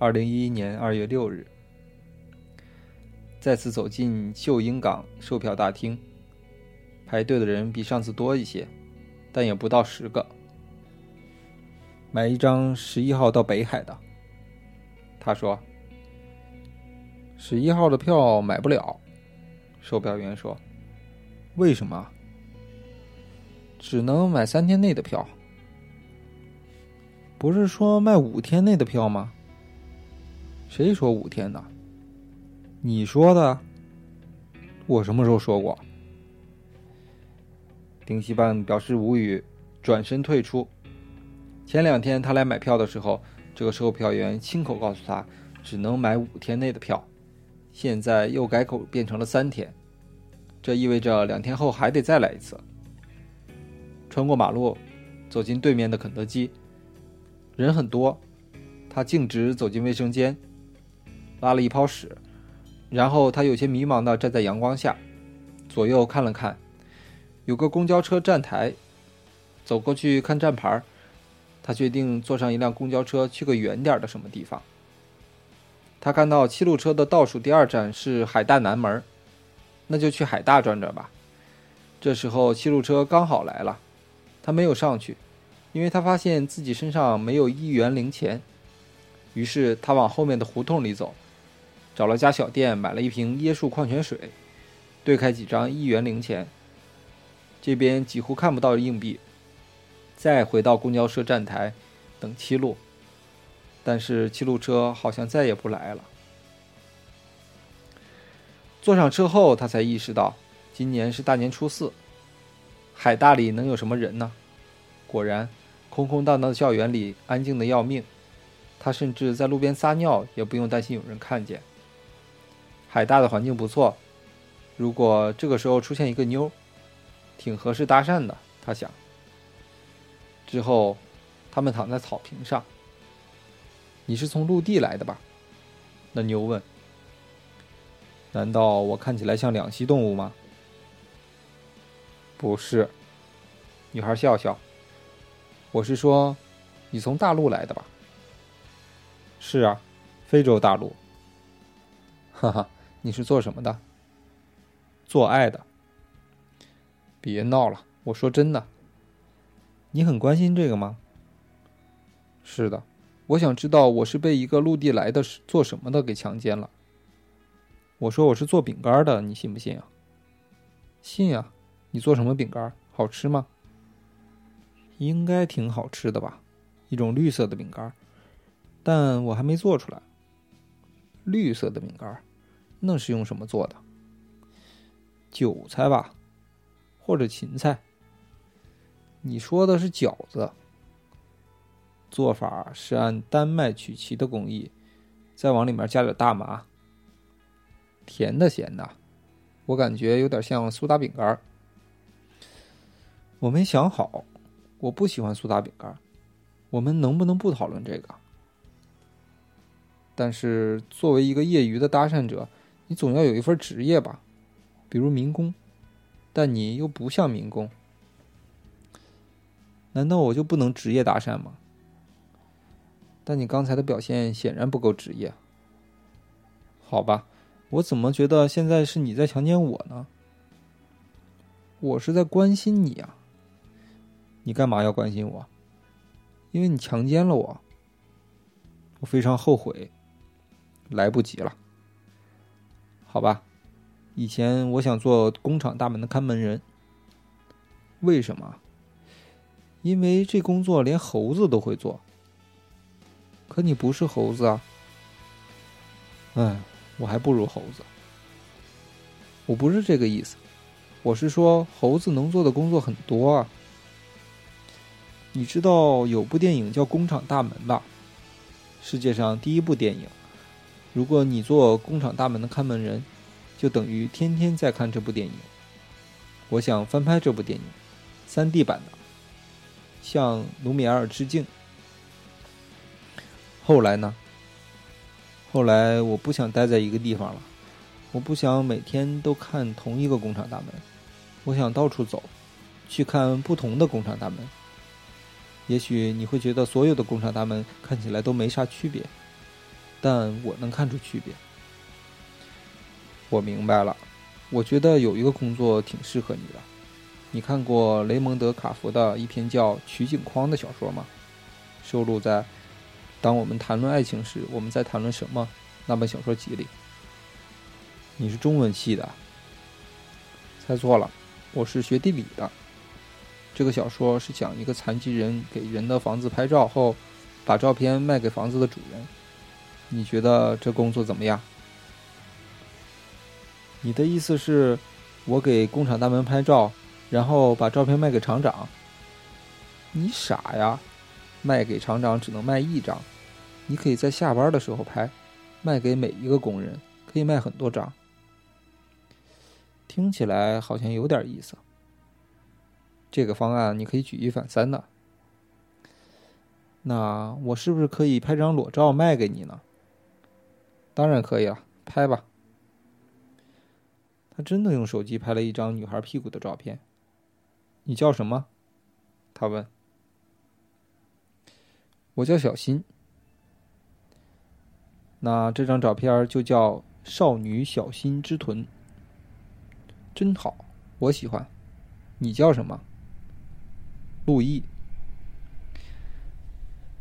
二零一一年二月六日，再次走进秀英港售票大厅，排队的人比上次多一些，但也不到十个。买一张十一号到北海的，他说：“十一号的票买不了。”售票员说：“为什么？只能买三天内的票？不是说卖五天内的票吗？”谁说五天的？你说的？我什么时候说过？丁西半表示无语，转身退出。前两天他来买票的时候，这个售票员亲口告诉他，只能买五天内的票。现在又改口变成了三天，这意味着两天后还得再来一次。穿过马路，走进对面的肯德基，人很多。他径直走进卫生间。拉了一泡屎，然后他有些迷茫的站在阳光下，左右看了看，有个公交车站台，走过去看站牌，他决定坐上一辆公交车去个远点的什么地方。他看到七路车的倒数第二站是海大南门，那就去海大转转吧。这时候七路车刚好来了，他没有上去，因为他发现自己身上没有一元零钱，于是他往后面的胡同里走。找了家小店，买了一瓶椰树矿泉水，兑开几张一元零钱。这边几乎看不到硬币。再回到公交车站台，等七路。但是七路车好像再也不来了。坐上车后，他才意识到，今年是大年初四，海大里能有什么人呢？果然，空空荡荡的校园里安静的要命。他甚至在路边撒尿也不用担心有人看见。海大的环境不错，如果这个时候出现一个妞，挺合适搭讪的。他想。之后，他们躺在草坪上。你是从陆地来的吧？那妞问。难道我看起来像两栖动物吗？不是。女孩笑笑。我是说，你从大陆来的吧？是啊，非洲大陆。哈哈。你是做什么的？做爱的。别闹了，我说真的。你很关心这个吗？是的，我想知道我是被一个陆地来的是做什么的给强奸了。我说我是做饼干的，你信不信啊？信啊！你做什么饼干？好吃吗？应该挺好吃的吧？一种绿色的饼干，但我还没做出来。绿色的饼干。那是用什么做的？韭菜吧，或者芹菜。你说的是饺子。做法是按丹麦曲奇的工艺，再往里面加点大麻。甜的咸的，我感觉有点像苏打饼干。我没想好，我不喜欢苏打饼干。我们能不能不讨论这个？但是作为一个业余的搭讪者。你总要有一份职业吧，比如民工，但你又不像民工，难道我就不能职业搭讪吗？但你刚才的表现显然不够职业。好吧，我怎么觉得现在是你在强奸我呢？我是在关心你啊。你干嘛要关心我？因为你强奸了我。我非常后悔，来不及了。好吧，以前我想做工厂大门的看门人。为什么？因为这工作连猴子都会做。可你不是猴子啊！哎，我还不如猴子。我不是这个意思，我是说猴子能做的工作很多啊。你知道有部电影叫《工厂大门》吧？世界上第一部电影，如果你做工厂大门的看门人，就等于天天在看这部电影。我想翻拍这部电影，3D 版的，向卢米埃尔致敬。后来呢？后来我不想待在一个地方了，我不想每天都看同一个工厂大门，我想到处走，去看不同的工厂大门。也许你会觉得所有的工厂大门看起来都没啥区别，但我能看出区别。我明白了，我觉得有一个工作挺适合你的。你看过雷蒙德·卡佛的一篇叫《取景框》的小说吗？收录在《当我们谈论爱情时，我们在谈论什么》那本小说集里。你是中文系的？猜错了，我是学地理的。这个小说是讲一个残疾人给人的房子拍照后，把照片卖给房子的主人。你觉得这工作怎么样？你的意思是，我给工厂大门拍照，然后把照片卖给厂长？你傻呀！卖给厂长只能卖一张，你可以在下班的时候拍，卖给每一个工人，可以卖很多张。听起来好像有点意思。这个方案你可以举一反三的。那我是不是可以拍张裸照卖给你呢？当然可以了，拍吧。他真的用手机拍了一张女孩屁股的照片。你叫什么？他问。我叫小新。那这张照片就叫“少女小新之臀”。真好，我喜欢。你叫什么？陆毅。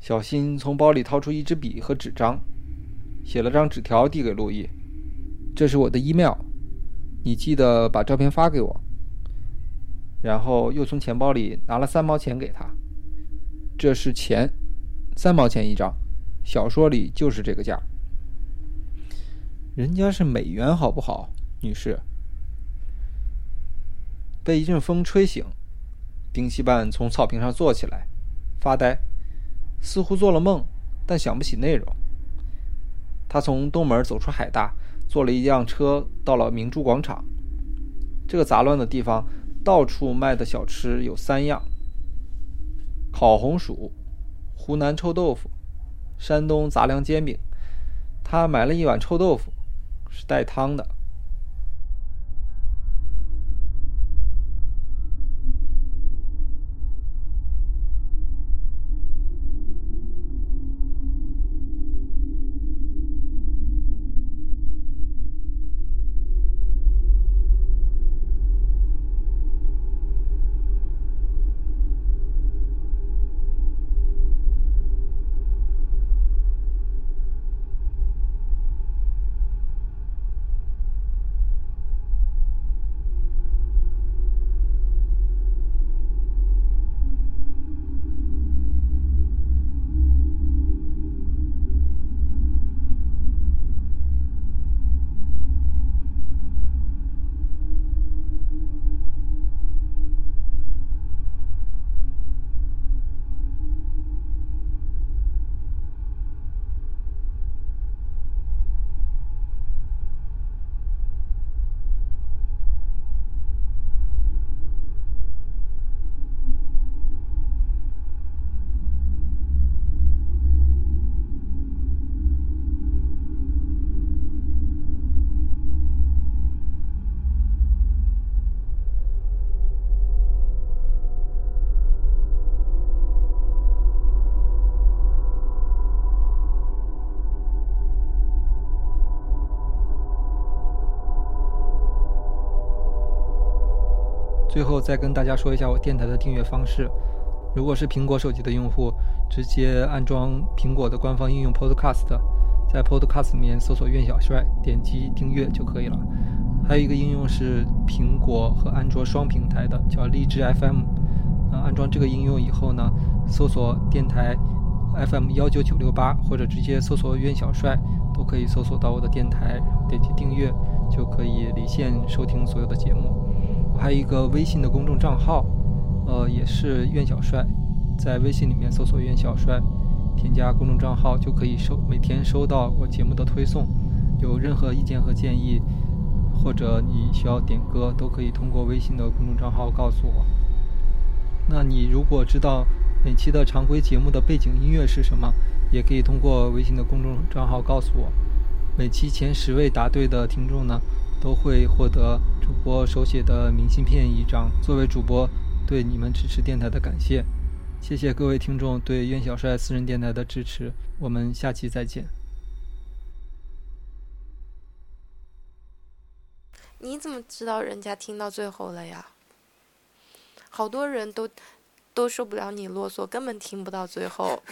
小新从包里掏出一支笔和纸张，写了张纸条递给陆毅：“这是我的 email。”你记得把照片发给我，然后又从钱包里拿了三毛钱给他。这是钱，三毛钱一张，小说里就是这个价。人家是美元，好不好，女士？被一阵风吹醒，丁西半从草坪上坐起来，发呆，似乎做了梦，但想不起内容。他从东门走出海大。坐了一辆车到了明珠广场。这个杂乱的地方，到处卖的小吃有三样：烤红薯、湖南臭豆腐、山东杂粮煎饼。他买了一碗臭豆腐，是带汤的。最后再跟大家说一下我电台的订阅方式。如果是苹果手机的用户，直接安装苹果的官方应用 Podcast，在 Podcast 里面搜索“苑小帅”，点击订阅就可以了。还有一个应用是苹果和安卓双平台的，叫荔枝 FM。呃，安装这个应用以后呢，搜索电台 FM 幺九九六八，或者直接搜索“苑小帅”，都可以搜索到我的电台，点击订阅就可以离线收听所有的节目。还有一个微信的公众账号，呃，也是苑小帅，在微信里面搜索“苑小帅”，添加公众账号就可以收每天收到我节目的推送。有任何意见和建议，或者你需要点歌，都可以通过微信的公众账号告诉我。那你如果知道每期的常规节目的背景音乐是什么，也可以通过微信的公众账号告诉我。每期前十位答对的听众呢，都会获得主播手写的明信片一张，作为主播对你们支持电台的感谢。谢谢各位听众对苑小帅私人电台的支持，我们下期再见。你怎么知道人家听到最后了呀？好多人都都受不了你啰嗦，根本听不到最后。